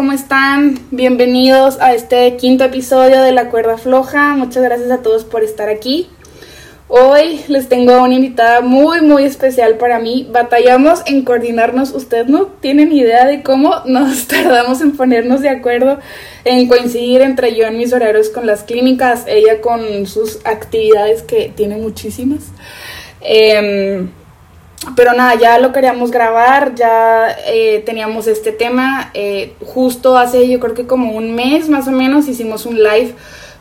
¿cómo están? Bienvenidos a este quinto episodio de La Cuerda Floja. Muchas gracias a todos por estar aquí. Hoy les tengo una invitada muy muy especial para mí. Batallamos en coordinarnos. Ustedes no tienen idea de cómo nos tardamos en ponernos de acuerdo, en coincidir entre yo en mis horarios con las clínicas, ella con sus actividades que tiene muchísimas. Em, pero nada, ya lo queríamos grabar, ya eh, teníamos este tema. Eh, justo hace yo creo que como un mes más o menos hicimos un live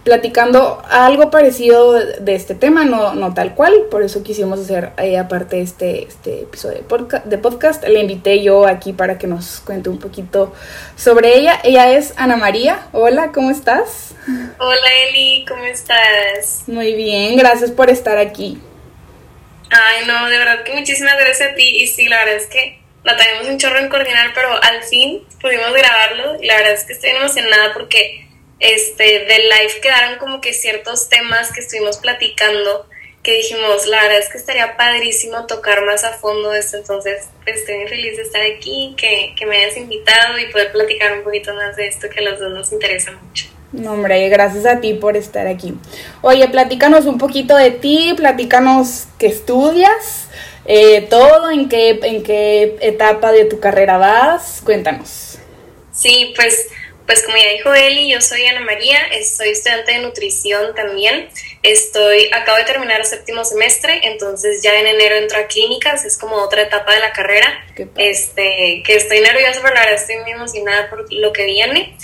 platicando algo parecido de, este tema, no, no tal cual, por eso quisimos hacer eh, aparte este, este episodio de podcast, de podcast. Le invité yo aquí para que nos cuente un poquito sobre ella. Ella es Ana María. Hola, ¿cómo estás? Hola Eli, ¿cómo estás? Muy bien, gracias por estar aquí. Ay, no, de verdad que muchísimas gracias a ti. Y sí, la verdad es que batallamos un chorro en coordinar, pero al fin pudimos grabarlo. Y la verdad es que estoy emocionada porque este, del live quedaron como que ciertos temas que estuvimos platicando que dijimos, la verdad es que estaría padrísimo tocar más a fondo esto, entonces estoy muy feliz de estar aquí, que, que me hayas invitado y poder platicar un poquito más de esto que a los dos nos interesa mucho. No, hombre, gracias a ti por estar aquí. Oye, platícanos un poquito de ti, platícanos qué estudias, eh, todo, en qué, en qué etapa de tu carrera vas, cuéntanos. Sí, pues, pues como ya dijo Eli, yo soy Ana María, soy estudiante de nutrición también. Estoy, acabo de terminar el séptimo semestre, entonces ya en enero entro a clínicas, es como otra etapa de la carrera. Este, que estoy nerviosa, pero la verdad estoy muy emocionada por lo que viene.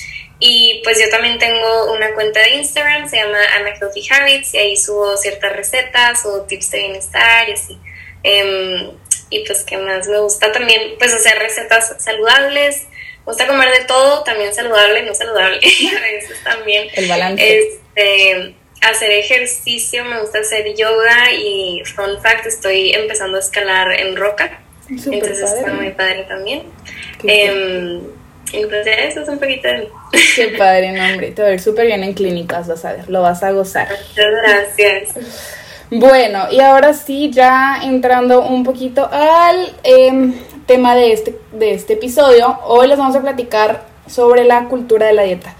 Y pues yo también tengo una cuenta de Instagram, se llama Ana Healthy Habits, y ahí subo ciertas recetas o tips de bienestar y así. Em, y pues que más me gusta también pues hacer recetas saludables, me gusta comer de todo, también saludable, no saludable, a veces también. El balance. Este, hacer ejercicio, me gusta hacer yoga y fun fact, estoy empezando a escalar en roca. entonces está muy padre también. Eh, entonces eso es un poquito de mí. Qué padre, nombre. Te va a ver súper bien en clínicas, vas a ver, lo vas a gozar. Muchas gracias. Bueno, y ahora sí, ya entrando un poquito al em, tema de este, de este episodio, hoy les vamos a platicar sobre la cultura de la dieta.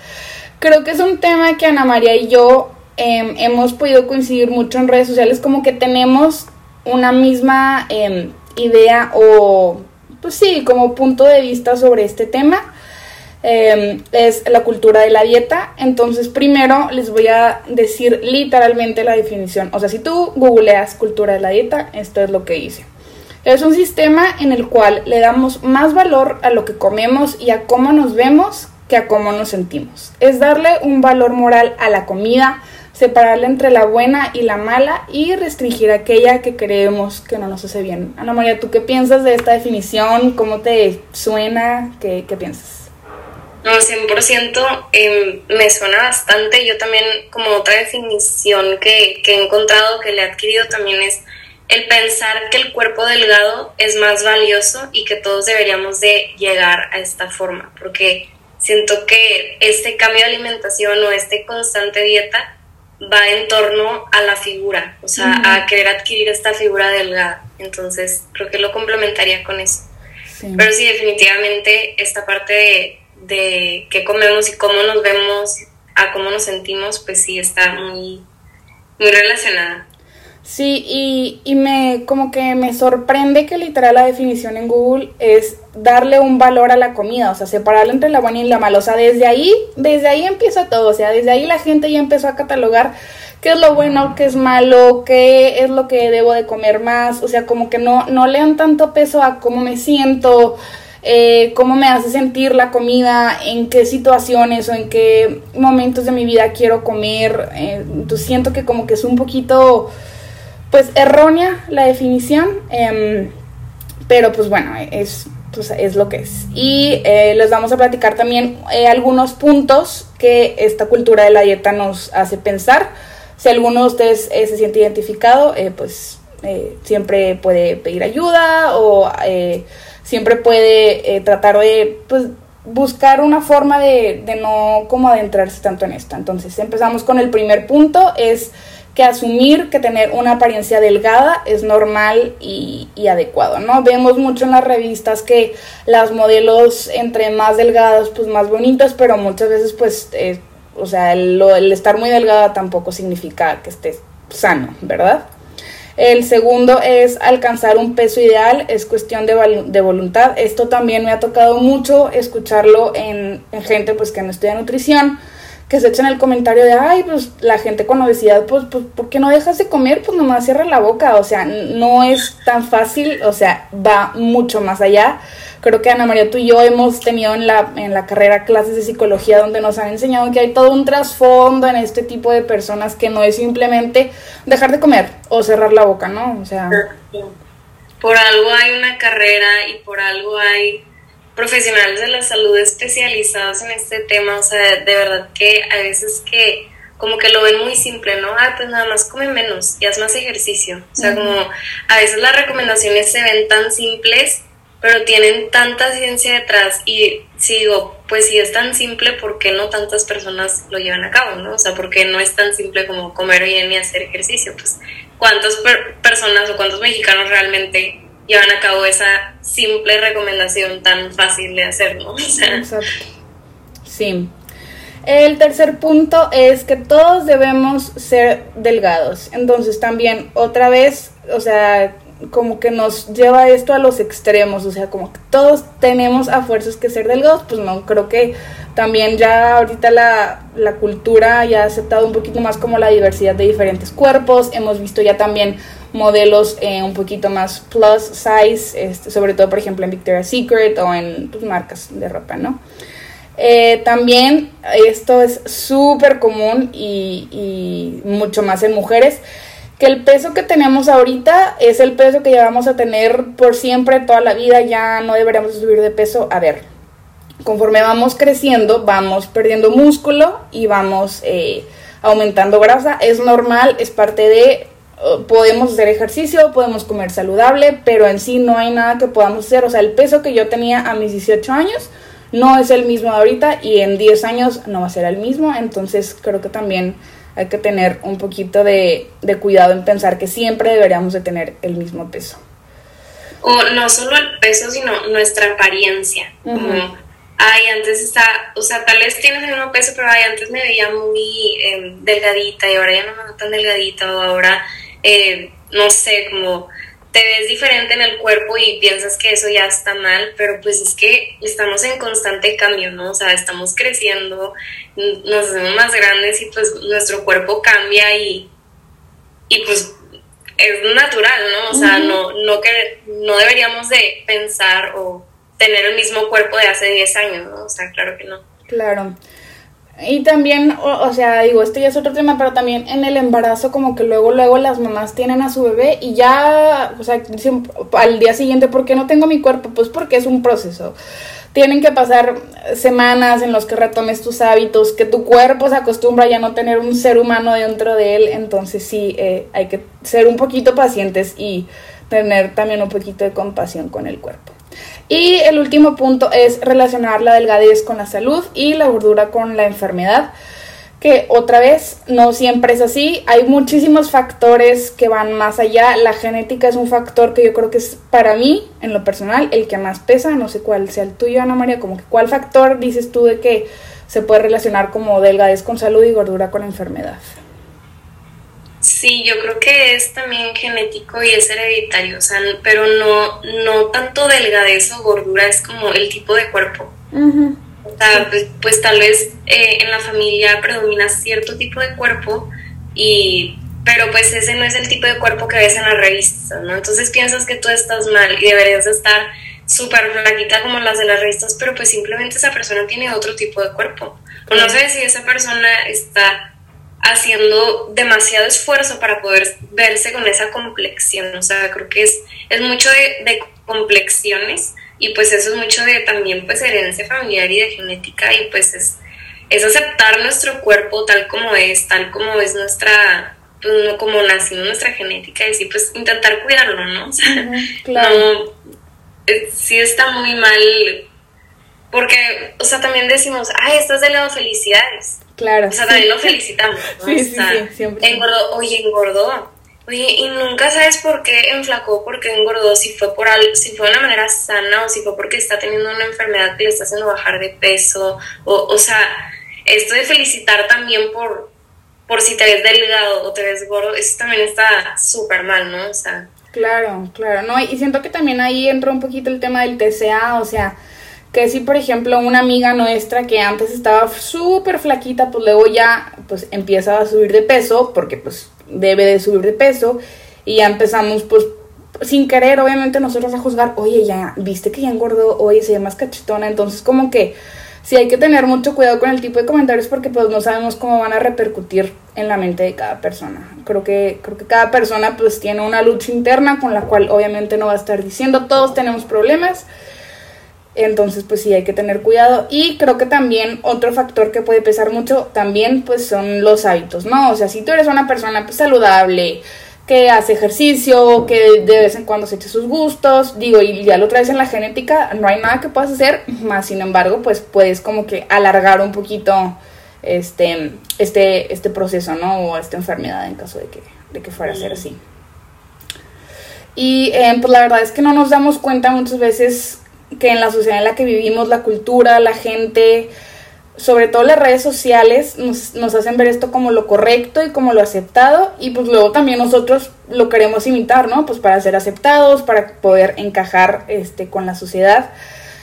Creo que es un tema que Ana María y yo em, hemos podido coincidir mucho en redes sociales, como que tenemos una misma em, idea o, pues sí, como punto de vista sobre este tema. Em, es la cultura de la dieta. Entonces, primero les voy a decir literalmente la definición. O sea, si tú googleas cultura de la dieta, esto es lo que dice. Es un sistema en el cual le damos más valor a lo que comemos y a cómo nos vemos que a cómo nos sentimos. Es darle un valor moral a la comida, separarla entre la buena y la mala y restringir aquella que creemos que no nos hace bien. Ana María, ¿tú qué piensas de esta definición? ¿Cómo te suena? ¿Qué, qué piensas? No, 100% eh, me suena bastante. Yo también, como otra definición que, que he encontrado, que le he adquirido también es el pensar que el cuerpo delgado es más valioso y que todos deberíamos de llegar a esta forma, porque siento que este cambio de alimentación o este constante dieta va en torno a la figura, o sea, a querer adquirir esta figura delgada. Entonces, creo que lo complementaría con eso. Pero sí, definitivamente esta parte de de qué comemos y cómo nos vemos a cómo nos sentimos, pues sí está muy, muy relacionada. Sí, y, y me como que me sorprende que literal la definición en Google es darle un valor a la comida, o sea, separarla entre la buena y la mala. O sea, desde ahí, desde ahí empieza todo. O sea, desde ahí la gente ya empezó a catalogar qué es lo bueno, qué es malo, qué es lo que debo de comer más. O sea, como que no, no le dan tanto peso a cómo me siento, eh, cómo me hace sentir la comida, en qué situaciones o en qué momentos de mi vida quiero comer. Eh, entonces siento que como que es un poquito, pues, errónea la definición, em, pero pues bueno, es, pues, es lo que es. Y eh, les vamos a platicar también algunos puntos que esta cultura de la dieta nos hace pensar. Si alguno de ustedes se siente identificado, pues siempre puede pedir ayuda o siempre puede eh, tratar de pues, buscar una forma de, de, no como adentrarse tanto en esto. Entonces empezamos con el primer punto, es que asumir que tener una apariencia delgada es normal y, adecuado, ¿no? Vemos mucho en las revistas que las modelos entre más delgadas, pues más bonitas, pero muchas veces, pues, eh, o sea, el, el estar muy delgada tampoco significa que estés sano, ¿verdad? El segundo es alcanzar un peso ideal, es cuestión de, de voluntad. Esto también me ha tocado mucho escucharlo en, en, gente pues que no estudia nutrición, que se echan el comentario de, ay, pues la gente con obesidad, pues, pues, ¿por qué no dejas de comer? Pues nomás cierra la boca, o sea, no es tan fácil, o sea, va mucho más allá creo que Ana María, tú y yo hemos tenido en la, en la carrera clases de psicología donde nos han enseñado que hay todo un trasfondo en este tipo de personas que no es simplemente dejar de comer o cerrar la boca, ¿no? O sea... Por algo hay una carrera y por algo hay profesionales de la salud especializados en este tema, o sea, de verdad que a veces que como que lo ven muy simple, ¿no? Ah, pues nada más come menos y haz más ejercicio. O sea, como a veces las recomendaciones se ven tan simples pero tienen tanta ciencia detrás y si digo, pues si es tan simple, ¿por qué no tantas personas lo llevan a cabo, no? O sea, ¿por qué no es tan simple como comer bien y hacer ejercicio? Pues, ¿cuántas personas o cuántos mexicanos realmente llevan a cabo esa simple recomendación tan fácil de hacer, no? Exacto. Sí. El tercer punto es que todos debemos ser delgados. Entonces también otra vez, o sea, como que nos lleva esto a los extremos, o sea, como que todos tenemos a fuerzas que ser delgados, pues no, creo que también ya ahorita la, la, cultura ya ha aceptado un poquito más como la diversidad de diferentes cuerpos, hemos visto ya también modelos eh, un poquito más plus size, este, sobre todo por ejemplo en Victoria's Secret o en pues, marcas de ropa, ¿no? Eh, también esto es súper común y, y mucho más en mujeres, que el peso que tenemos ahorita es el peso que llevamos a tener por siempre, toda la vida, ya no deberíamos subir de peso. A ver, conforme vamos creciendo, vamos perdiendo músculo y vamos eh, aumentando grasa. Es normal, es parte de... Podemos hacer ejercicio, podemos comer saludable, pero en sí no hay nada que podamos hacer. O sea, el peso que yo tenía a mis 18 años no es el mismo ahorita y en 10 años no va a ser el mismo. Entonces creo que también hay que tener un poquito de, cuidado en pensar que siempre deberíamos de tener el mismo peso. O no solo el peso, sino nuestra apariencia. Como, ay, antes está, o sea, tal vez tienes el mismo peso, pero ay, antes me veía muy em, delgadita y ahora ya no me veo tan delgadita o ahora, eh, no sé, como te ves diferente en el cuerpo y piensas que eso ya está mal, pero pues es que estamos en constante cambio, ¿no? O sea, estamos creciendo, nos hacemos más grandes y pues nuestro cuerpo cambia y, y pues es natural, ¿no? O sea, no, no, que, no deberíamos de pensar o tener el mismo cuerpo de hace 10 años, ¿no? O sea, claro que no. Claro. Y también, o, sea, digo, esto ya es otro tema, pero también en el embarazo como que luego, luego las mamás tienen a su bebé y ya, o sea, al día siguiente, ¿por qué no tengo mi cuerpo? Pues porque es un proceso. Tienen que pasar semanas en los que retomes tus hábitos, que tu cuerpo se acostumbra ya no tener un ser humano dentro de él, entonces sí, eh, hay que ser un poquito pacientes y tener también un poquito de compasión con el cuerpo. Y el último punto es relacionar la delgadez con la salud y la gordura con la enfermedad, que otra vez no siempre es así. Hay muchísimos factores que van más allá. La genética es un factor que yo creo que es para mí, en lo personal, el que más pesa. No sé cuál sea el tuyo, Ana María, como que cuál factor dices tú de que se puede relacionar como delgadez con salud y gordura con enfermedad. Sí, yo creo que es también genético y es hereditario, o sea, pero no, no tanto delgadez o gordura, es como el tipo de cuerpo. O sea, pues, pues, tal vez eh, en la familia predomina cierto tipo de cuerpo, y, pero pues ese no es el tipo de cuerpo que ves en las revistas, ¿no? Entonces piensas que tú estás mal y deberías estar súper flaquita como las de las revistas, pero pues simplemente esa persona tiene otro tipo de cuerpo. O no sé si esa persona está haciendo demasiado esfuerzo para poder verse con esa complexión. O sea, creo que es, es mucho de, complexiones y pues eso es mucho de también pues herencia familiar y de genética y pues es, es aceptar nuestro cuerpo tal como es, tal como es nuestra, pues, como nacimos nuestra genética y sí, pues intentar cuidarlo, ¿no? O sea, claro. Sí está muy mal porque, o sea, también decimos, ay, estás de lado, felicidades Claro. O sea, también lo felicitamos. Sí, sí, sí, siempre. Engordó, oye, engordó. Oye, y nunca sabes por qué enflacó, por qué engordó, si fue por algo, si fue de una manera sana o si fue porque está teniendo una enfermedad que le está haciendo bajar de peso. O, o sea, esto de felicitar también por, por si te ves delgado o te ves gordo, eso también está súper mal, ¿no? O sea. Claro, claro, no, y siento que también ahí entra un poquito el tema del TCA, o sea, que si por ejemplo una amiga nuestra que antes estaba súper flaquita, pues luego ya pues empieza a subir de peso, porque pues debe de subir de peso, y ya empezamos pues sin querer obviamente nosotros a juzgar, oye ya, viste que ya engordó, oye se ve más cachetona, entonces como que sí hay que tener mucho cuidado con el tipo de comentarios porque pues no sabemos cómo van a repercutir en la mente de cada persona. Creo que, creo que cada persona pues tiene una lucha interna con la cual obviamente no va a estar diciendo todos tenemos problemas. Entonces pues sí hay que tener cuidado y creo que también otro factor que puede pesar mucho también pues son los hábitos, ¿no? O sea, si tú eres una persona pues saludable, que hace ejercicio, que de vez en cuando se eche sus gustos, digo, y ya lo traes en la genética, no hay nada que puedas hacer, más sin embargo, pues puedes como que alargar un poquito este, este, este proceso, ¿no? O esta enfermedad en caso de que, de que fuera a ser así. Y eh, pues la verdad es que no nos damos cuenta muchas veces que en la sociedad en la que vivimos, la cultura, la gente, sobre todo las redes sociales nos, nos, hacen ver esto como lo correcto y como lo aceptado y pues luego también nosotros lo queremos imitar, ¿no? Pues para ser aceptados, para poder encajar este, con la sociedad.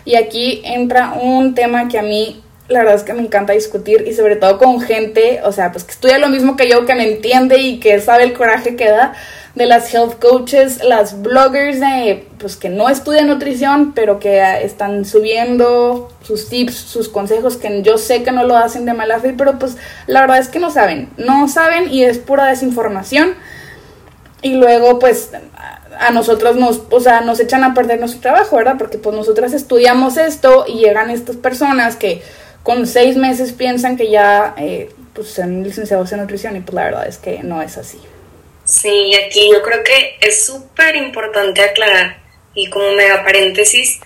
Y aquí entra un tema que a mí la verdad es que me encanta discutir y sobre todo con gente, o sea, pues que estudia lo mismo que yo, que me entiende y que sabe el coraje que da de las health coaches, las bloggers de, pues que no estudian nutrición, pero que están subiendo sus tips, sus consejos, que yo sé que no lo hacen de mala fe, pero pues la verdad es que no saben, no saben y es pura desinformación. Y luego pues a nosotros nos, o sea, nos echan a perder nuestro trabajo, ¿verdad? Porque pues nosotras estudiamos esto y llegan estas personas que con seis meses piensan que ya eh, pues licenciados en nutrición y pues la verdad es que no es así. Sí, aquí yo creo que es súper importante aclarar, y como mega paréntesis,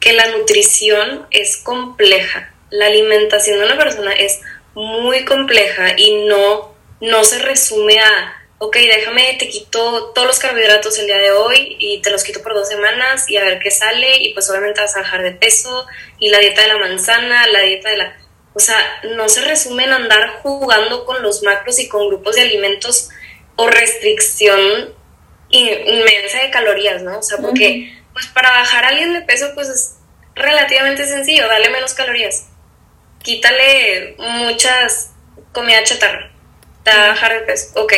que la nutrición es compleja. La alimentación de una persona es muy compleja y no, no se resume a, ok, déjame, te quito todos los carbohidratos el día de hoy y te los quito por dos semanas y a ver qué sale y pues obviamente vas a bajar de peso y la dieta de la manzana, la dieta de la... O sea, no se resume en andar jugando con los macros y con grupos de alimentos o restricción inmensa de calorías, ¿no? O sea, porque pues para bajar a alguien de peso pues es relativamente sencillo, dale menos calorías. Quítale muchas comida chatarra. Te va a bajar de peso. Ok.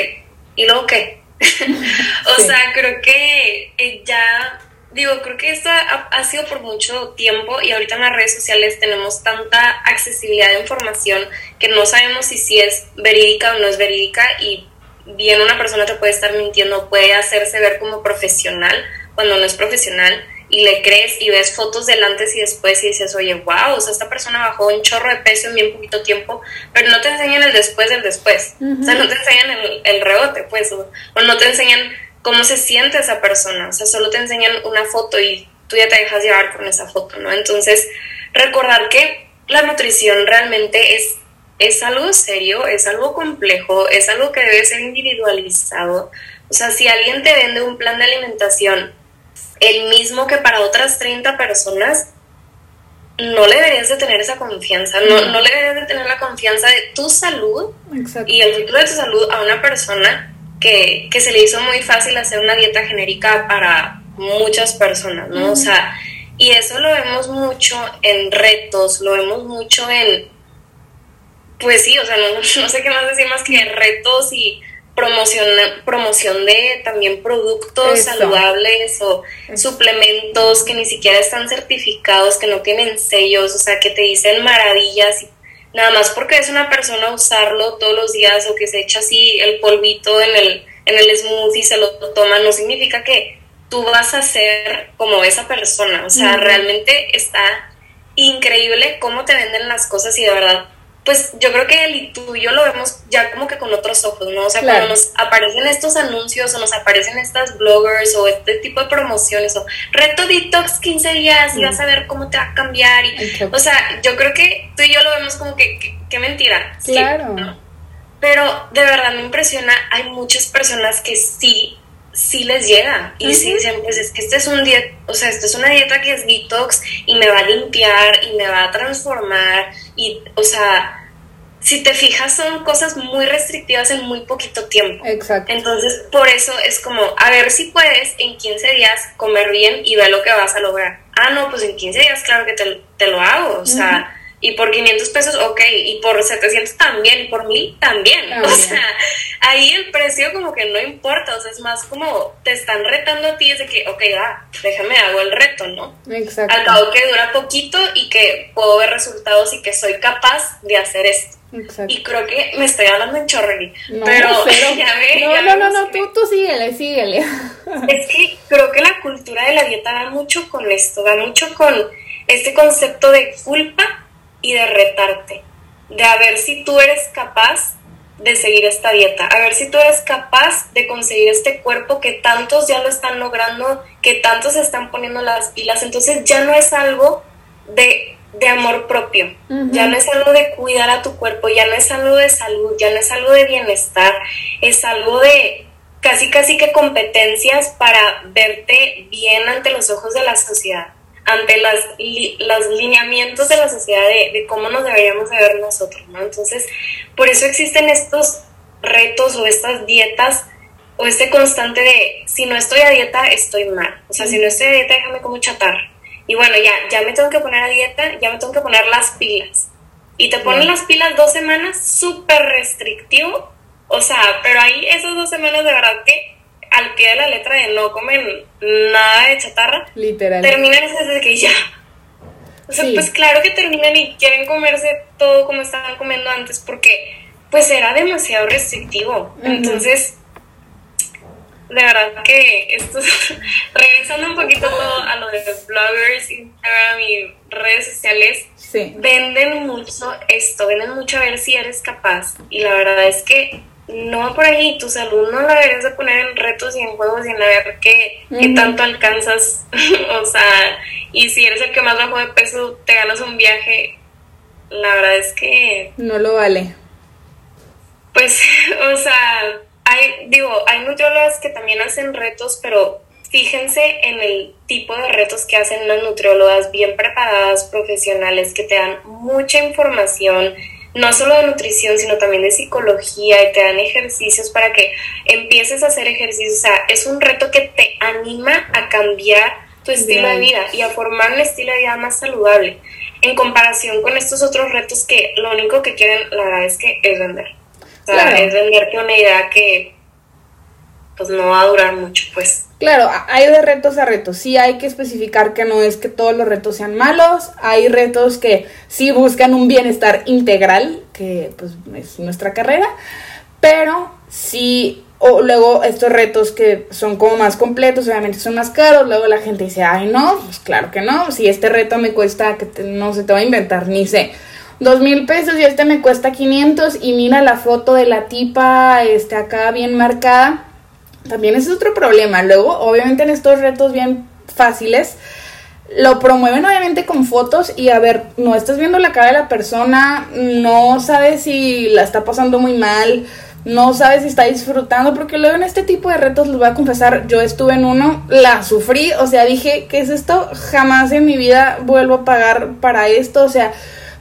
¿Y luego qué? o sea, creo que eh, ya digo, creo que esto ha, ha, sido por mucho tiempo y ahorita en las redes sociales tenemos tanta accesibilidad de información que no sabemos si sí es verídica o no es verídica y bien una persona te puede estar mintiendo, puede hacerse ver como profesional cuando no es profesional y le crees y ves fotos del antes y después y dices, oye, wow, o sea, esta persona bajó un chorro de peso en bien poquito tiempo, pero no te enseñan el después del después, o sea, no te enseñan el, el rebote, pues, o, o, no te enseñan cómo se siente esa persona, o sea, solo te enseñan una foto y tú ya te dejas llevar con esa foto, ¿no? Entonces, recordar que la nutrición realmente es es algo serio, es algo complejo, es algo que debe ser individualizado. O sea, si alguien te vende un plan de alimentación el mismo que para otras 30 personas, no le deberías de tener esa confianza, no, no le deberías de tener la confianza de tu salud y el futuro de tu salud a una persona que, que, se le hizo muy fácil hacer una dieta genérica para muchas personas, ¿no? O sea, y eso lo vemos mucho en retos, lo vemos mucho en pues sí, o sea, no, no sé qué más decir más que retos y promoción, promoción de también productos saludables o suplementos que ni siquiera están certificados, que no tienen sellos, o sea, que te dicen maravillas y nada más porque es una persona usarlo todos los días o que se echa así el polvito en el, en el smoothie y se lo toma, no significa que tú vas a ser como esa persona, o sea, realmente está increíble cómo te venden las cosas y de verdad pues yo creo que él y tú y yo lo vemos ya como que con otros ojos, ¿no? O sea, cuando nos aparecen estos anuncios o nos aparecen estas bloggers o este tipo de promociones o reto detox 15 días y vas a ver cómo te va a cambiar. Y, o sea, yo creo que tú y yo lo vemos como que, qué mentira. Claro. Pero de verdad me impresiona, hay muchas personas que sí sí les llega y sí dicen, pues es que este es un dieta, o sea, esto es una dieta que es detox y me va a limpiar y me va a transformar y, o sea, si te fijas son cosas muy restrictivas en muy poquito tiempo. Exacto. Entonces, por eso es como, a ver si puedes en 15 días comer bien y ver lo que vas a lograr. Ah, no, pues en 15 días claro que te, te lo hago, o sea y por 500 pesos, ok, y por 700 también, y por 1000 también. O sea, ahí el precio como que no importa, o sea, es más como te están retando a ti, es de que, ok, va, déjame hago el reto, ¿no? Exacto. Al cabo que dura poquito y que puedo ver resultados y que soy capaz de hacer esto. Exacto. Y creo que me estoy hablando en chorreri, no, pero, ya ve, No, no, no, no, tú, tú síguele, síguele. Es que creo que la cultura de la dieta va mucho con esto, va mucho con este concepto de culpa y de retarte, de a ver si tú eres capaz de seguir esta dieta, a ver si tú eres capaz de conseguir este cuerpo que tantos ya lo están logrando, que tantos se están poniendo las pilas, entonces ya no es algo de, de amor propio, ya no es algo de cuidar a tu cuerpo, ya no es algo de salud, ya no es algo de bienestar, es algo de casi casi que competencias para verte bien ante los ojos de la sociedad ante las, los lineamientos de la sociedad de, cómo nos deberíamos de ver nosotros, ¿no? Entonces, por eso existen estos retos o estas dietas o este constante de, si no estoy a dieta, estoy mal. O sea, si no estoy a dieta, déjame como chatarra. Y bueno, ya, ya me tengo que poner a dieta, ya me tengo que poner las pilas. Y te ponen las pilas dos semanas súper restrictivo. O sea, pero ahí esas dos semanas de verdad que al pie de la letra de no comen nada de chatarra, Literal. terminan desde que ya. O sea, pues claro que terminan y quieren comerse todo como estaban comiendo antes porque pues era demasiado restrictivo. Entonces, de verdad que esto, regresando un poquito todo a lo de bloggers, Instagram y redes sociales, venden mucho esto, venden mucho a ver si eres capaz. Y la verdad es que no por ahí, tu salud no la deberías de poner en retos y en juegos y en a ver qué, tanto alcanzas, o sea, y si eres el que más bajo de peso, te ganas un viaje, la verdad es que... No lo vale. Pues, o sea, hay, digo, hay nutriólogas que también hacen retos, pero fíjense en el tipo de retos que hacen las nutriólogas bien preparadas, profesionales, que te dan mucha información, no solo de nutrición, sino también de psicología y te dan ejercicios para que empieces a hacer ejercicios. O sea, es un reto que te anima a cambiar tu estilo de vida y a formar un estilo de vida más saludable en comparación con estos otros retos que lo único que quieren, la verdad es que es vender. Sea, es venderte una idea que pues no va a durar mucho, pues. Claro, hay de retos a retos. Sí hay que especificar que no es que todos los retos sean malos. Hay retos que sí buscan un bienestar integral, que pues es nuestra carrera. Pero sí, o luego estos retos que son como más completos, obviamente son más caros. Luego la gente dice, ay no, pues claro que no. Si este reto me cuesta, que no se te va a inventar, ni sé dos mil pesos y este me cuesta 500 y mira la foto de la tipa este acá bien marcada también es otro problema. Luego, obviamente en estos retos bien fáciles, lo promueven obviamente con fotos y a ver, no estás viendo la cara de la persona, no sabes si la está pasando muy mal, no sabes si está disfrutando, porque luego en este tipo de retos les voy a confesar, yo estuve en uno, la sufrí, o sea, dije, ¿qué es esto? Jamás en mi vida vuelvo a pagar para esto, o sea,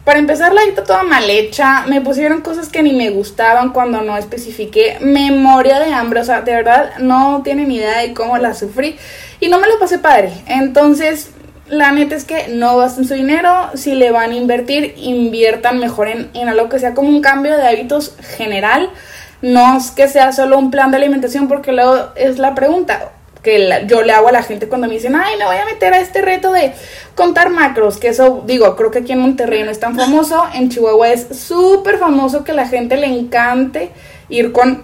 para empezar, la dieta toda mal hecha. Me pusieron cosas que ni me gustaban cuando no especifiqué. Memoria de hambre. O sea, de verdad no tienen idea de cómo la sufrí. Y no me lo pasé padre. Entonces, la neta es que no gasten su dinero. Si le van a invertir, inviertan mejor en, en algo que sea como un cambio de hábitos general. No es que sea solo un plan de alimentación, porque luego es la pregunta que yo le hago a la gente cuando me dicen, ay, me voy a meter a este reto de contar macros, que eso, digo, creo que aquí en Monterrey no es tan famoso, en Chihuahua es súper famoso que la gente le encante ir con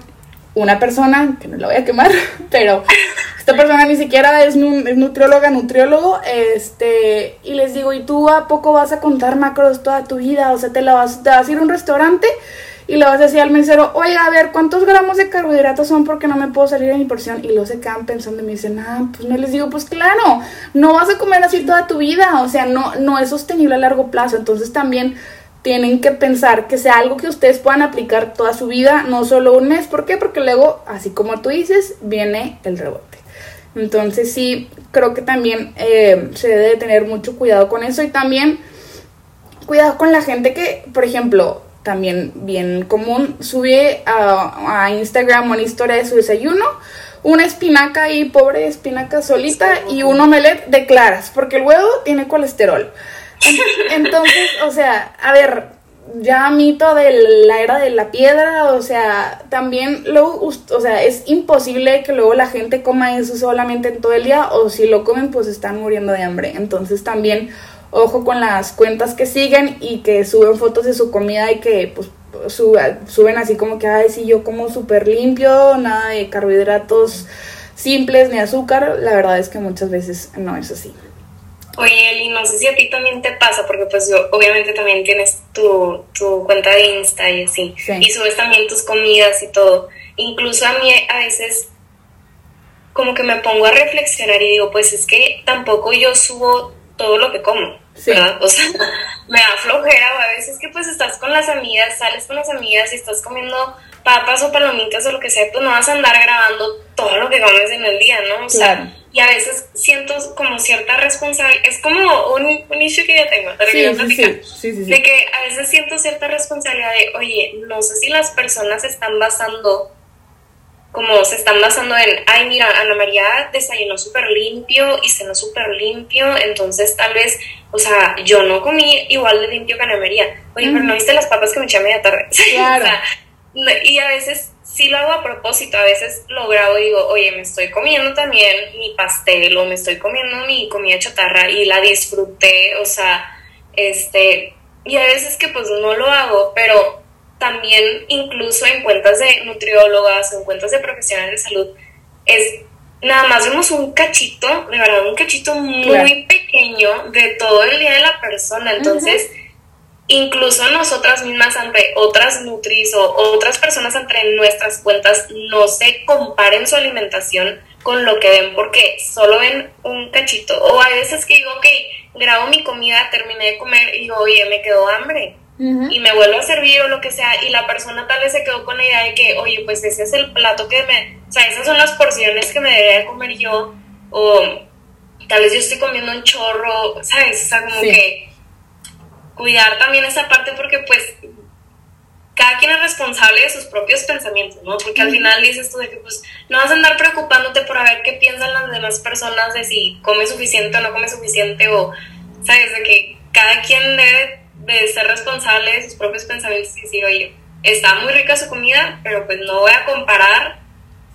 una persona, que no la voy a quemar, pero esta persona ni siquiera es, es, nutrióloga, nutriólogo, este, y les digo, ¿y tú a poco vas a contar macros toda tu vida? O sea, te, la vas, te vas a ir a un restaurante y le vas a decir al mesero, oye, a ver, ¿cuántos gramos de carbohidratos son porque no me puedo salir de mi porción? Y luego se quedan pensando y me dicen, ah, pues no les digo, pues claro, no vas a comer así toda tu vida, o sea, no, no es sostenible a largo plazo, entonces también tienen que pensar que sea algo que ustedes puedan aplicar toda su vida, no solo un mes, ¿por qué? Porque luego, así como tú dices, viene el rebote. Entonces sí, creo que también eh, se debe de tener mucho cuidado con eso y también cuidado con la gente que, por ejemplo, también bien común, sube a, Instagram una historia de su desayuno, una espinaca y pobre espinaca solita y un omelette de claras, porque el huevo tiene colesterol. Entonces, o sea, a ver, ya mito de la era de la piedra, o sea, también luego, o sea, es imposible que luego la gente coma eso solamente en todo el día, o si lo comen, pues están muriendo de hambre. Entonces también ojo con las cuentas que siguen y que suben fotos de su comida y que pues suben así como que, ay, sí, yo como súper limpio, nada de carbohidratos simples ni azúcar, la verdad es que muchas veces no es así. Oye, Eli, no sé si a ti también te pasa, porque pues yo, obviamente también tienes tu, tu cuenta de Insta y así, y subes también tus comidas y todo. Incluso a mí a veces como que me pongo a reflexionar y digo, pues es que tampoco yo subo todo lo que como. ¿Verdad? O sea, me da flojera, o a veces que pues estás con las amigas, sales con las amigas y estás comiendo papas o palomitas o lo que sea, pues no vas a andar grabando todo lo que comes en el día, ¿no? O sea, y a veces siento como cierta responsabilidad, es como un, un issue que ya tengo, de que a veces siento cierta responsabilidad de, oye, no sé si las personas están basando como se están basando en, ay, mira, Ana María desayunó súper limpio y cenó súper limpio, entonces tal vez, o sea, yo no comí igual de limpio que Ana María. Oye, pero no viste las papas que me eché a media tarde. Claro. y a veces sí lo hago a propósito, a veces lo grabo y digo, oye, me estoy comiendo también mi pastel o me estoy comiendo mi comida chatarra y la disfruté, o sea, este, y a veces que pues no lo hago, pero también incluso en cuentas de nutriólogas o en cuentas de profesionales de salud, es nada más vemos un cachito, de verdad, un cachito muy pequeño de todo el día de la persona. Entonces, incluso nosotras mismas ante otras nutris o otras personas entre nuestras cuentas no se comparen su alimentación con lo que ven porque solo ven un cachito. O a veces que digo, ok, grabo mi comida, terminé de comer y digo, oye, me quedó hambre y me vuelvo a servir o lo que sea, y la persona tal vez se quedó con la idea de que, oye, pues ese es el plato que me, o sea, esas son las porciones que me debería comer yo, o tal vez yo estoy comiendo un chorro, ¿sabes? O sea, como que cuidar también esa parte porque pues cada quien es responsable de sus propios pensamientos, ¿no? Porque al final dices tú de que pues no vas a andar preocupándote por a ver qué piensan las demás personas de si come suficiente o no come suficiente o, ¿sabes? De que cada quien debe de ser responsable de sus propios pensamientos y decir, oye, está muy rica su comida, pero pues no voy a comparar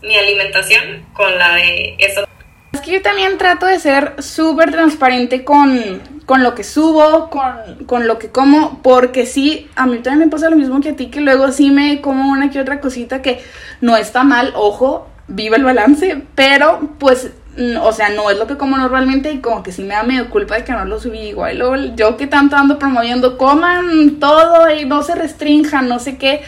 mi alimentación con la de esa. Es que yo también trato de ser súper transparente con, con, lo que subo, con, con, lo que como, porque sí, a mí también me pasa lo mismo que a ti, que luego sí me como una que otra cosita que no está mal, ojo, viva el balance, pero pues o sea, no es lo que como normalmente y como que sí me da medio culpa de que no lo subí igual. yo que tanto ando promoviendo, coman todo y no se restrinjan, no sé qué.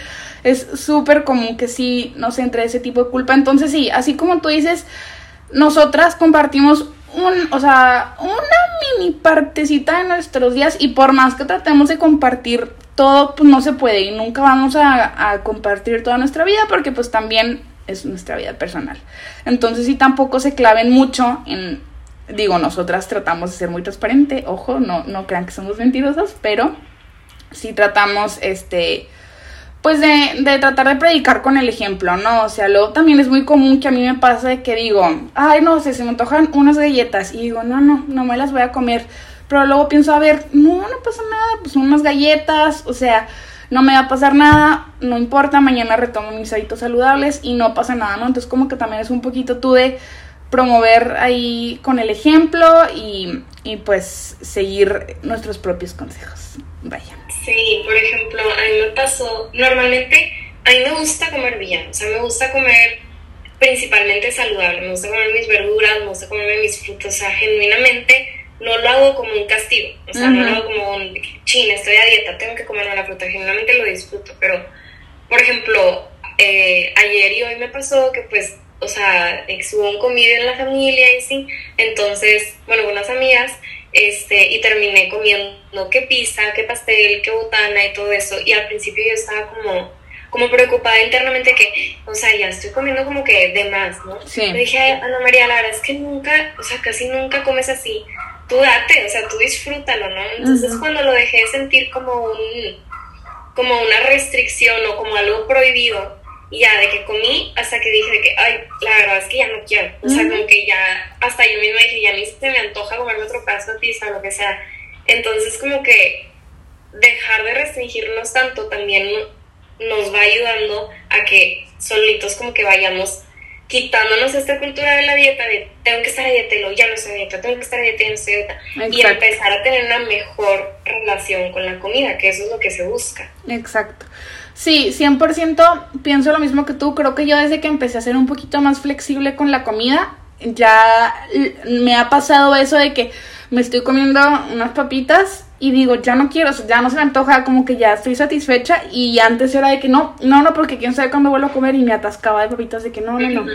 Es súper común que sí nos entre ese tipo de culpa. Entonces sí, así como tú dices, nosotras compartimos un, o sea, una mini partecita de nuestros días y por más que tratemos de compartir todo, pues no se puede y nunca vamos a, a compartir toda nuestra vida porque pues también es nuestra vida personal. Entonces, si tampoco se claven mucho en, digo, nosotras tratamos de ser muy transparente, ojo, no, no crean que somos mentirosas, pero si tratamos, este, pues de, de, tratar de predicar con el ejemplo, ¿no? O sea, luego también es muy común que a mí me pase que digo, ay, no sé, se me antojan unas galletas y digo, no, no, no me las voy a comer. Pero luego pienso, a ver, no, no pasa nada, pues unas galletas, o sea, no me va a pasar nada, no importa, mañana retomo mis hábitos saludables y no pasa nada, ¿no? Entonces como que también es un poquito tú de promover ahí con el ejemplo y, y pues seguir nuestros propios consejos. Vaya. Sí, por ejemplo, a mí me pasó, normalmente a mí me gusta comer bien, o sea, me gusta comer principalmente saludable, me gusta comer mis verduras, me gusta comer mis frutos, o sea, genuinamente no lo hago como un castigo, o sea, no lo hago como un chin, estoy a dieta, tengo que comerme la fruta, genuinamente lo disfruto, pero, por ejemplo, eh, ayer y hoy me pasó que pues, o sea, hubo un comida en la familia y sí, entonces, bueno, con unas amigas, este, y terminé comiendo qué pizza, qué pastel, qué botana y todo eso, y al principio yo estaba como como preocupada internamente que, o sea, ya estoy comiendo como que de más, ¿no? Sí. Le dije a Ana María, la verdad es que nunca, o sea, casi nunca comes así tú date, o sea, tú disfrútalo, ¿no? Entonces cuando lo dejé sentir como un, como una restricción o como algo prohibido, y ya de que comí hasta que dije que, ay, la verdad es que ya no quiero, o sea, como que ya, hasta yo misma dije, ya ni se me antoja comerme otro pedazo de pizza, o lo que sea. Entonces como que dejar de restringirnos tanto también nos va ayudando a que solitos como que vayamos quitándonos esta cultura de la dieta de tengo que estar a dieta y ya no estoy a dieta, tengo que estar a dieta y no estoy a dieta. Y empezar a tener una mejor relación con la comida, que eso es lo que se busca. Exacto. Sí, 100% pienso lo mismo que tú. Creo que yo desde que empecé a ser un poquito más flexible con la comida, ya me ha pasado eso de que me estoy comiendo unas papitas y digo, ya no quiero, ya no se me antoja, como que ya estoy satisfecha y antes era de que no, no, no, porque quién sabe cuándo vuelvo a comer y me atascaba de papitas de que no, no, no.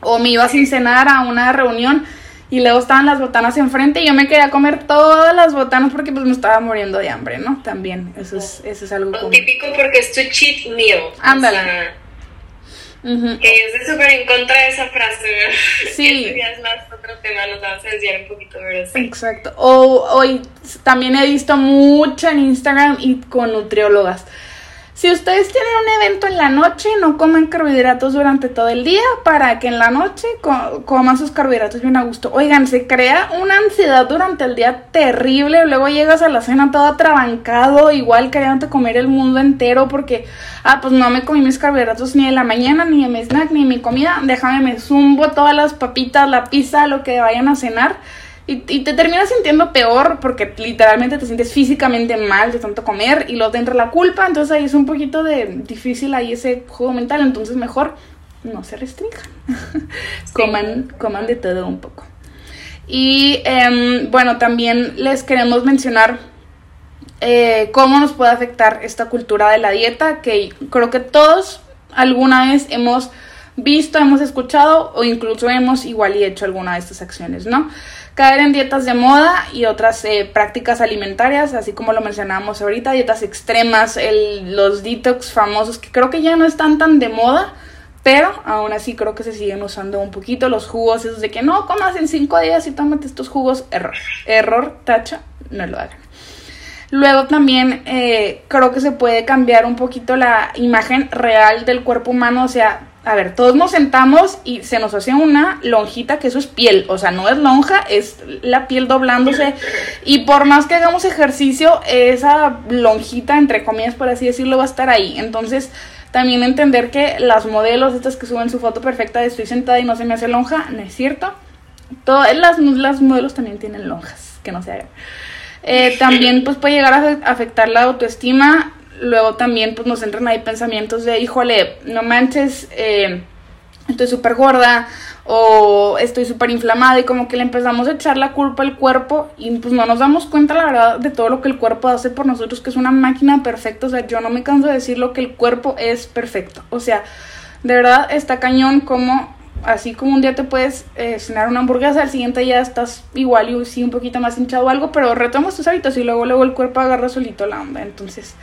O me iba sin cenar a una reunión y luego estaban las botanas enfrente y yo me quería comer todas las botanas porque pues me estaba muriendo de hambre, ¿no? También, eso es, eso es algo Típico porque es tu cheat meal. Ándale. Que yo estoy súper en contra de esa frase, Sí. es más otro tema, nos vamos a desviar un poquito, pero sí. Exacto. O hoy también he visto mucho en Instagram y con nutriólogas si ustedes tienen un evento en la noche, no comen carbohidratos durante todo el día para que en la noche coman sus carbohidratos bien a gusto. Oigan, se crea una ansiedad durante el día terrible. Luego llegas a la cena todo atrabancado, igual queriendo comer el mundo entero porque, ah, pues no me comí mis carbohidratos ni en la mañana, ni en mi snack, ni en mi comida. Déjame, me zumbo todas las papitas, la pizza, lo que vayan a cenar y, te terminas sintiendo peor porque literalmente te sientes físicamente mal de tanto comer y luego te entra la culpa, entonces ahí es un poquito de difícil ahí ese juego mental, entonces mejor no se restrinjan, coman, coman de todo un poco. Y em, bueno, también les queremos mencionar eh, cómo nos puede afectar esta cultura de la dieta, que creo que todos alguna vez hemos visto, hemos escuchado o incluso hemos igual y hecho alguna de estas acciones, ¿no? caer en dietas de moda y otras eh, prácticas alimentarias, así como lo mencionábamos ahorita, dietas extremas, el, los detox famosos que creo que ya no están tan de moda, pero aún así creo que se siguen usando un poquito los jugos, esos de que no comas en cinco días y tómate estos jugos, error, error, tacha, no lo hagan. Luego también eh, creo que se puede cambiar un poquito la imagen real del cuerpo humano, o sea, a ver, todos nos sentamos y se nos hace una lonjita que eso es piel, o sea, no es lonja, es la piel doblándose y por más que hagamos ejercicio, esa lonjita, entre comillas, por así decirlo, va a estar ahí. Entonces, también entender que las modelos, estas que suben su foto perfecta de estoy sentada y no se me hace lonja, no es cierto. Todas las, las modelos también tienen lonjas, que no se hagan. Eh, también pues puede llegar a afectar la autoestima luego también pues nos entran ahí pensamientos de, híjole, no manches, eh, estoy súper gorda o estoy súper inflamada y como que le empezamos a echar la culpa al cuerpo y pues no nos damos cuenta la verdad de todo lo que el cuerpo hace por nosotros, que es una máquina perfecta, o sea, yo no me canso de decir lo que el cuerpo es perfecto, o sea, de verdad está cañón como así como un día te puedes eh, cenar una hamburguesa, al siguiente ya estás igual y sí un poquito más hinchado o algo, pero retomas tus hábitos y luego luego el cuerpo agarra solito la onda, entonces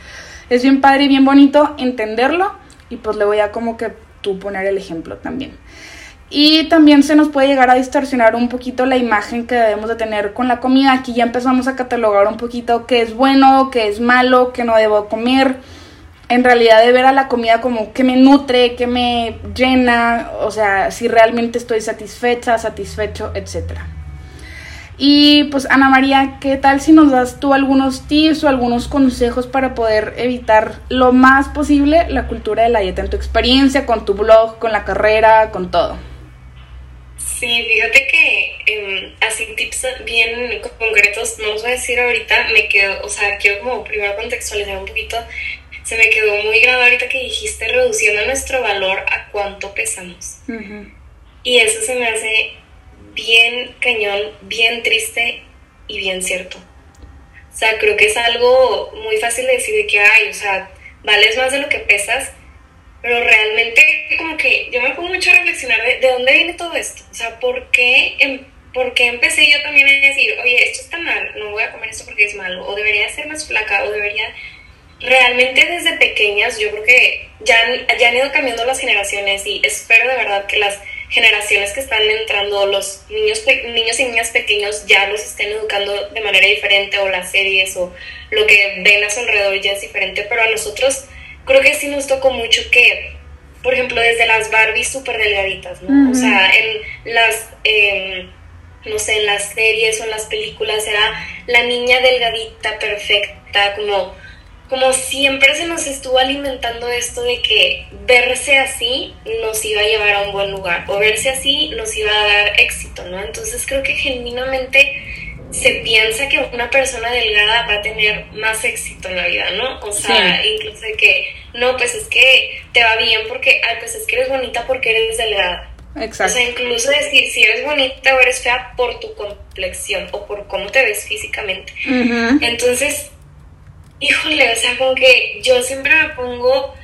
es bien padre y bien bonito entenderlo y pues le voy a como que tú poner el ejemplo también. Y también se nos puede llegar a distorsionar un poquito la imagen que debemos de tener con la comida. Aquí ya empezamos a catalogar un poquito qué es bueno, qué es malo, qué no debo comer. En realidad de ver a la comida como que me nutre, que me llena, o sea, si realmente estoy satisfecha, satisfecho, etcétera. Y pues Ana María, ¿qué tal si nos das tú algunos tips o algunos consejos para poder evitar lo más posible la cultura de la dieta en tu experiencia, con tu blog, con la carrera, con todo? Sí, fíjate que em, así tips bien concretos no los voy a decir ahorita, me quedo, o sea, quiero como primero contextualizar un poquito se me quedó muy grabado ahorita que dijiste reduciendo nuestro valor a cuánto pesamos. Y eso se me hace bien cañón, bien triste y bien cierto. O sea, creo que es algo muy fácil de decir de que, ay, o sea, vales más de lo que pesas, pero realmente como que yo me pongo mucho a reflexionar de, de dónde viene todo esto. O sea, ¿por qué, em, ¿por qué empecé yo también a decir, oye, esto está mal, no voy a comer esto porque es malo, o debería ser más flaca, o debería... Realmente desde pequeñas yo creo que ya, ya han ido cambiando las generaciones y espero de verdad que las generaciones que están entrando, los niños, niños y niñas pequeños ya los estén educando de manera diferente o las series o lo que ven a su alrededor ya es diferente, pero a nosotros creo que sí nos tocó mucho que, por ejemplo, desde las Barbies súper delgaditas, ¿no? O sea, en las, em, no sé, en las series o en las películas era la niña delgadita, perfecta, como como siempre se nos estuvo alimentando esto de que verse así nos iba a llevar a un buen lugar o verse así nos iba a dar éxito, ¿no? Entonces creo que genuinamente se piensa que una persona delgada va a tener más éxito en la vida, ¿no? O sea, incluso de que, no, pues es que te va bien porque, ay, pues es que eres bonita porque eres delgada. Exacto. O sea, incluso decir si eres bonita o eres fea por tu complexión o por cómo te ves físicamente. Entonces, híjole, o sea, como que yo siempre me pongo,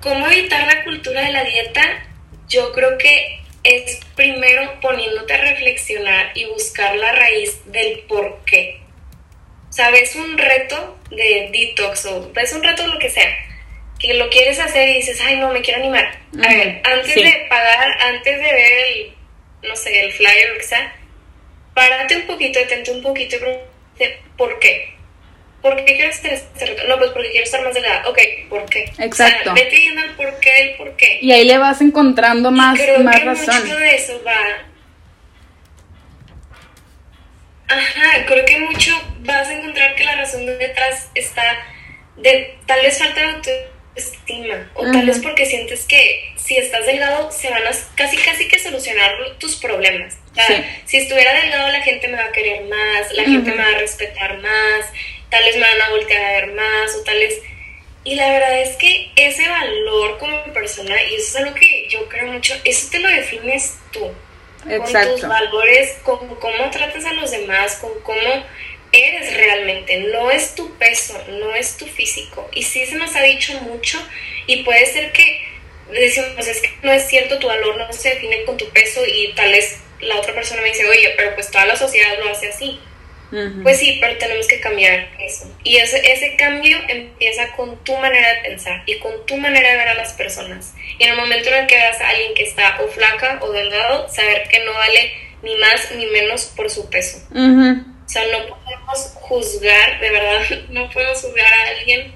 ¿cómo evitar la cultura de la dieta? Yo creo que es primero poniéndote a reflexionar y buscar la raíz del por qué. O sea, ves un reto de detox o ves un reto de lo que sea, que lo quieres hacer y dices, ay, no, me quiero animar. A ver, antes de pagar, antes de ver el, no sé, el flyer o lo que sea, párate un poquito, detente un poquito y pregúntate, ¿por qué? ¿Por qué quieres hacer este reto? No, pues porque quiero estar más delgada. Ok, ¿por qué? Exacto. O sea, vete yendo al por qué, el por qué. Y ahí le vas encontrando más, y creo más que mucho de eso va... Ajá, creo que mucho vas a encontrar que la razón detrás está de tal vez falta de autoestima o tal vez porque sientes que si estás delgado se van a casi casi que solucionar tus problemas. O sea, Si estuviera delgado la gente me va a querer más, la gente me va a respetar más, tal vez me van a voltear a ver más o tal vez... Y la verdad es que ese valor como persona, y eso es algo que yo creo mucho, eso te lo defines tú. Exacto. Con tus valores, con cómo tratas a los demás, con cómo eres realmente. No es tu peso, no es tu físico. Y sí se nos ha dicho mucho y puede ser que decimos, es que no es cierto, tu valor no se define con tu peso y tal vez la otra persona me dice, oye, pero pues toda la sociedad lo hace así. Pues sí, pero tenemos que cambiar eso. Y ese, ese cambio empieza con tu manera de pensar y con tu manera de ver a las personas. Y en el momento en el que veas a alguien que está o flaca o delgado, saber que no vale ni más ni menos por su peso. O sea, no podemos juzgar, de verdad, no podemos juzgar a alguien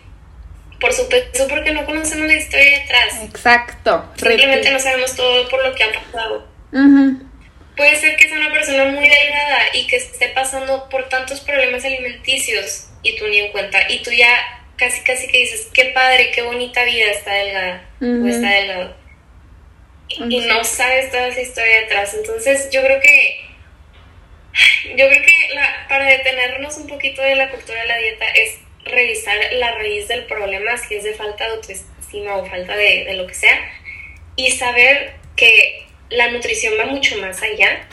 por su peso porque no conocemos la historia detrás. Exacto. Simplemente no sabemos todo por lo que ha pasado puede ser que sea una persona muy delgada y que esté pasando por tantos problemas alimenticios y tú ni en cuenta. Y tú ya casi casi que dices, qué padre, qué bonita vida está delgada o está delgado. Y, no sabes toda esa historia detrás. Entonces yo creo que yo creo que la, para detenernos un poquito de la cultura de la dieta es revisar la raíz del problema, si es de falta de autoestima o falta de, de lo que sea, y saber que la nutrición va mucho más allá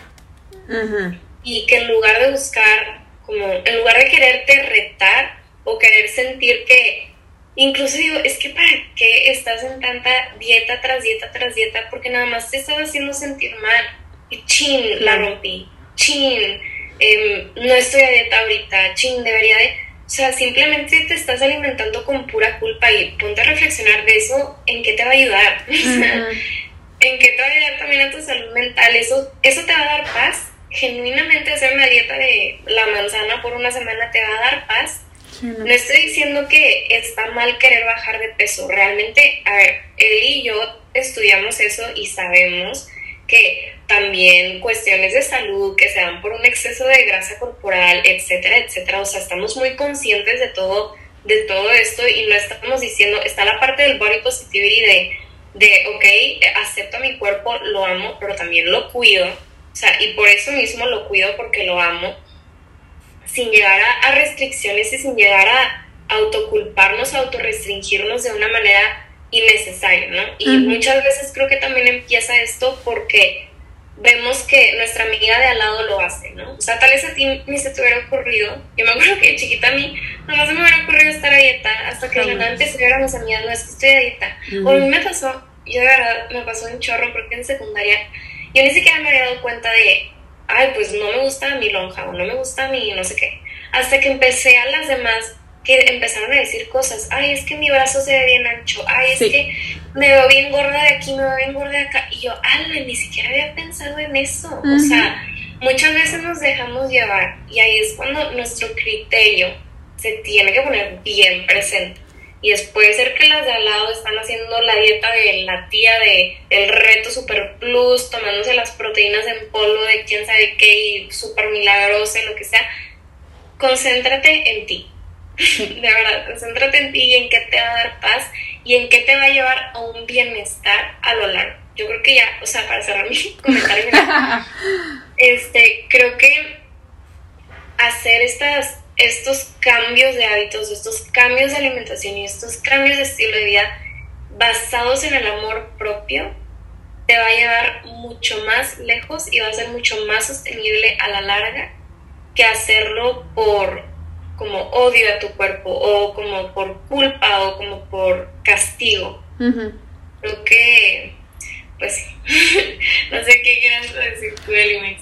y que en lugar de buscar, como en lugar de quererte retar o querer sentir que, incluso digo, es que para qué estás en tanta dieta tras dieta tras dieta, porque nada más te estás haciendo sentir mal. Y chin, la rompí, chin, em, no estoy a dieta ahorita, chin, debería de... O sea, simplemente te estás alimentando con pura culpa y ponte a reflexionar de eso, ¿en qué te va a ayudar? en qué te va a ayudar también a tu salud mental. Eso, eso te va a dar paz. Genuinamente hacer una dieta de la manzana por una semana te va a dar paz. no. estoy diciendo que está mal querer bajar de peso. Realmente, a ver, él y yo estudiamos eso y sabemos que también cuestiones de salud que se dan por un exceso de grasa corporal, etcétera, etcétera. O sea, estamos muy conscientes de todo, de todo esto y no estamos diciendo, está la parte del body positivity de de, ok, acepto a mi cuerpo, lo amo, pero también lo cuido, o sea, y por eso mismo lo cuido porque lo amo, sin llegar a, restricciones y sin llegar a, autoculparnos, autorrestringirnos de una manera innecesaria, ¿no? Y muchas veces creo que también empieza esto porque vemos que nuestra amiga de al lado lo hace, ¿no? O sea, tal vez a ti ni se te hubiera ocurrido. Yo me acuerdo que chiquita a mí nomás se me hubiera ocurrido estar a dieta hasta que de la nada empecé a ver a mis amigas, no es que estoy a dieta. O a mí me pasó, yo de verdad me pasó un chorro porque en secundaria yo ni siquiera me había dado cuenta de, ay, pues no me gusta mi lonja o no me gusta mi no sé qué. Hasta que empecé a las demás que empezaron a decir cosas, ay, es que mi brazo se ve bien ancho, ay, es que me veo bien gorda de aquí, me veo bien gorda de acá. Y yo, ala, ni siquiera había pensado en eso. O sea, muchas veces nos dejamos llevar y ahí es cuando nuestro criterio se tiene que poner bien presente. Y después ser que las de al lado están haciendo la dieta de la tía de el reto super plus, tomándose las proteínas en polvo de quién sabe qué y super milagrosa, lo que sea. Concéntrate en ti de verdad, concéntrate en ti y en qué te va a dar paz y en qué te va a llevar a un bienestar a lo largo. Yo creo que ya, o sea, para cerrar mi comentario, este, creo que hacer estas, estos cambios de hábitos, estos cambios de alimentación y estos cambios de estilo de vida basados en el amor propio, te va a llevar mucho más lejos y va a ser mucho más sostenible a la larga que hacerlo por como odio a tu cuerpo o como por culpa o como por castigo. Creo que, pues sí, no sé qué quieras decir tú, Eli,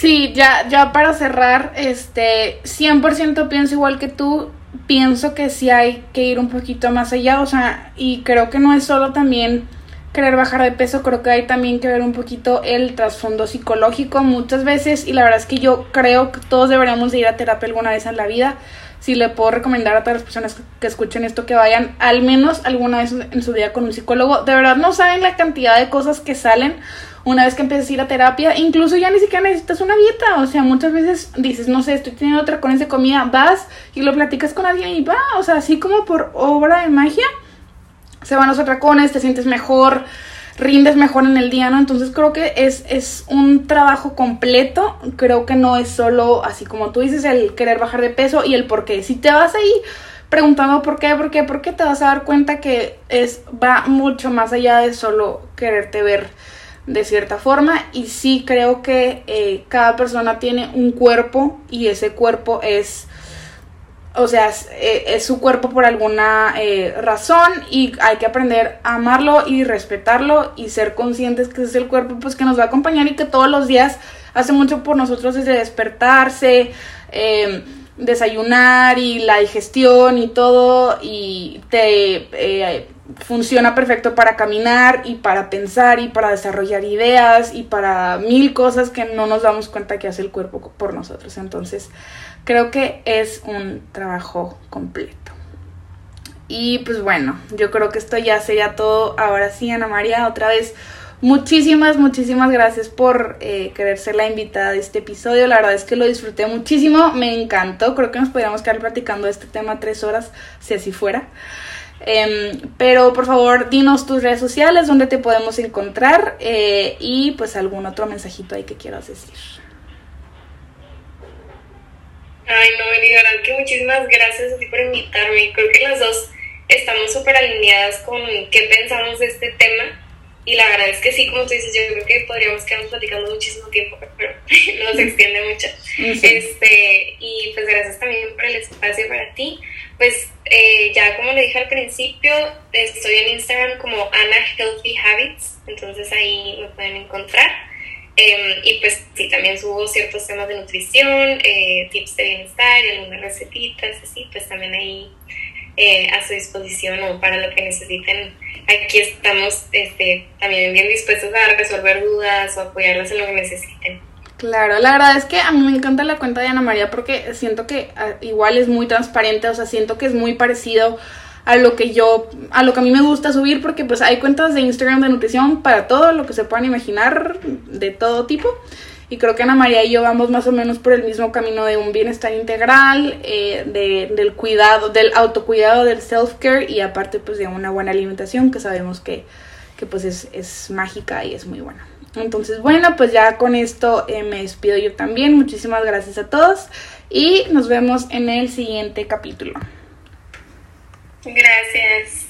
Sí, ya, ya para cerrar, este, 100% pienso igual que tú, pienso que sí hay que ir un poquito más allá, o sea, y creo que no es solo también querer bajar de peso, creo que hay también que ver un poquito el trasfondo psicológico muchas veces y la verdad es que yo creo que todos deberíamos de ir a terapia alguna vez en la vida. Si le puedo recomendar a todas las personas que escuchen esto que vayan al menos alguna vez en su vida con un psicólogo. De verdad no saben la cantidad de cosas que salen una vez que empiezas a ir a terapia. Incluso ya ni siquiera necesitas una dieta. O sea, muchas veces dices, no sé, estoy teniendo otra con de comida, vas y lo platicas con alguien y va. O sea, así como por obra de magia se van los atracones, te sientes mejor, rindes mejor en el día, ¿no? Entonces creo que es, es un trabajo completo, creo que no es solo, así como tú dices, el querer bajar de peso y el por qué. Si te vas ahí preguntando por qué, por qué, por qué, te vas a dar cuenta que es, va mucho más allá de solo quererte ver de cierta forma y sí creo que eh, cada persona tiene un cuerpo y ese cuerpo es o sea, eh, es, su cuerpo por alguna eh, razón y hay que aprender a amarlo y respetarlo y ser conscientes que es el cuerpo pues que nos va a acompañar y que todos los días hace mucho por nosotros desde despertarse, em, desayunar y la digestión y todo y te eh, funciona perfecto para caminar y para pensar y para desarrollar ideas y para mil cosas que no nos damos cuenta que hace el cuerpo por nosotros. Entonces, creo que es un trabajo completo. Y pues bueno, yo creo que esto ya sería todo. Ahora sí, Ana María, otra vez muchísimas, muchísimas gracias por eh, querer ser la invitada de este episodio. La verdad es que lo disfruté muchísimo, me encantó. Creo que nos podríamos quedar platicando de este tema tres horas, si así fuera. Em, pero por favor, dinos tus redes sociales, donde te podemos encontrar eh, y pues algún otro mensajito ahí que quieras decir. Ay, no, de verdad que muchísimas gracias a ti por invitarme. Creo que las dos estamos súper alineadas con qué pensamos de este tema. Y la verdad es que sí, como tú dices, yo creo que podríamos quedarnos platicando muchísimo tiempo, pero no se extiende mucho. Este, y pues gracias también por el espacio para ti. Pues eh, ya como le dije al principio, estoy en Instagram como Ana Healthy Habits, entonces ahí me pueden encontrar. Em, y pues sí, también subo ciertos temas de nutrición, eh, tips de bienestar y algunas recetitas, así, pues también ahí eh, a su disposición o para lo que necesiten. Aquí estamos este, también bien dispuestos a resolver dudas o apoyarlas en lo que necesiten. Claro, la verdad es que a mí me encanta la cuenta de Ana María porque siento que ah, igual es muy transparente, o sea, siento que es muy parecido a lo que yo, a lo que a mí me gusta subir, porque pues hay cuentas de Instagram de nutrición para todo lo que se puedan imaginar, de todo tipo. Y creo que Ana María y yo vamos más o menos por el mismo camino de un bienestar integral, eh, de, del cuidado, del autocuidado, del self-care y aparte pues de una buena alimentación que sabemos que, que pues es, es mágica y es muy buena. Entonces, bueno, pues ya con esto eh, me despido yo también. Muchísimas gracias a todos y nos vemos en el siguiente capítulo. Gracias.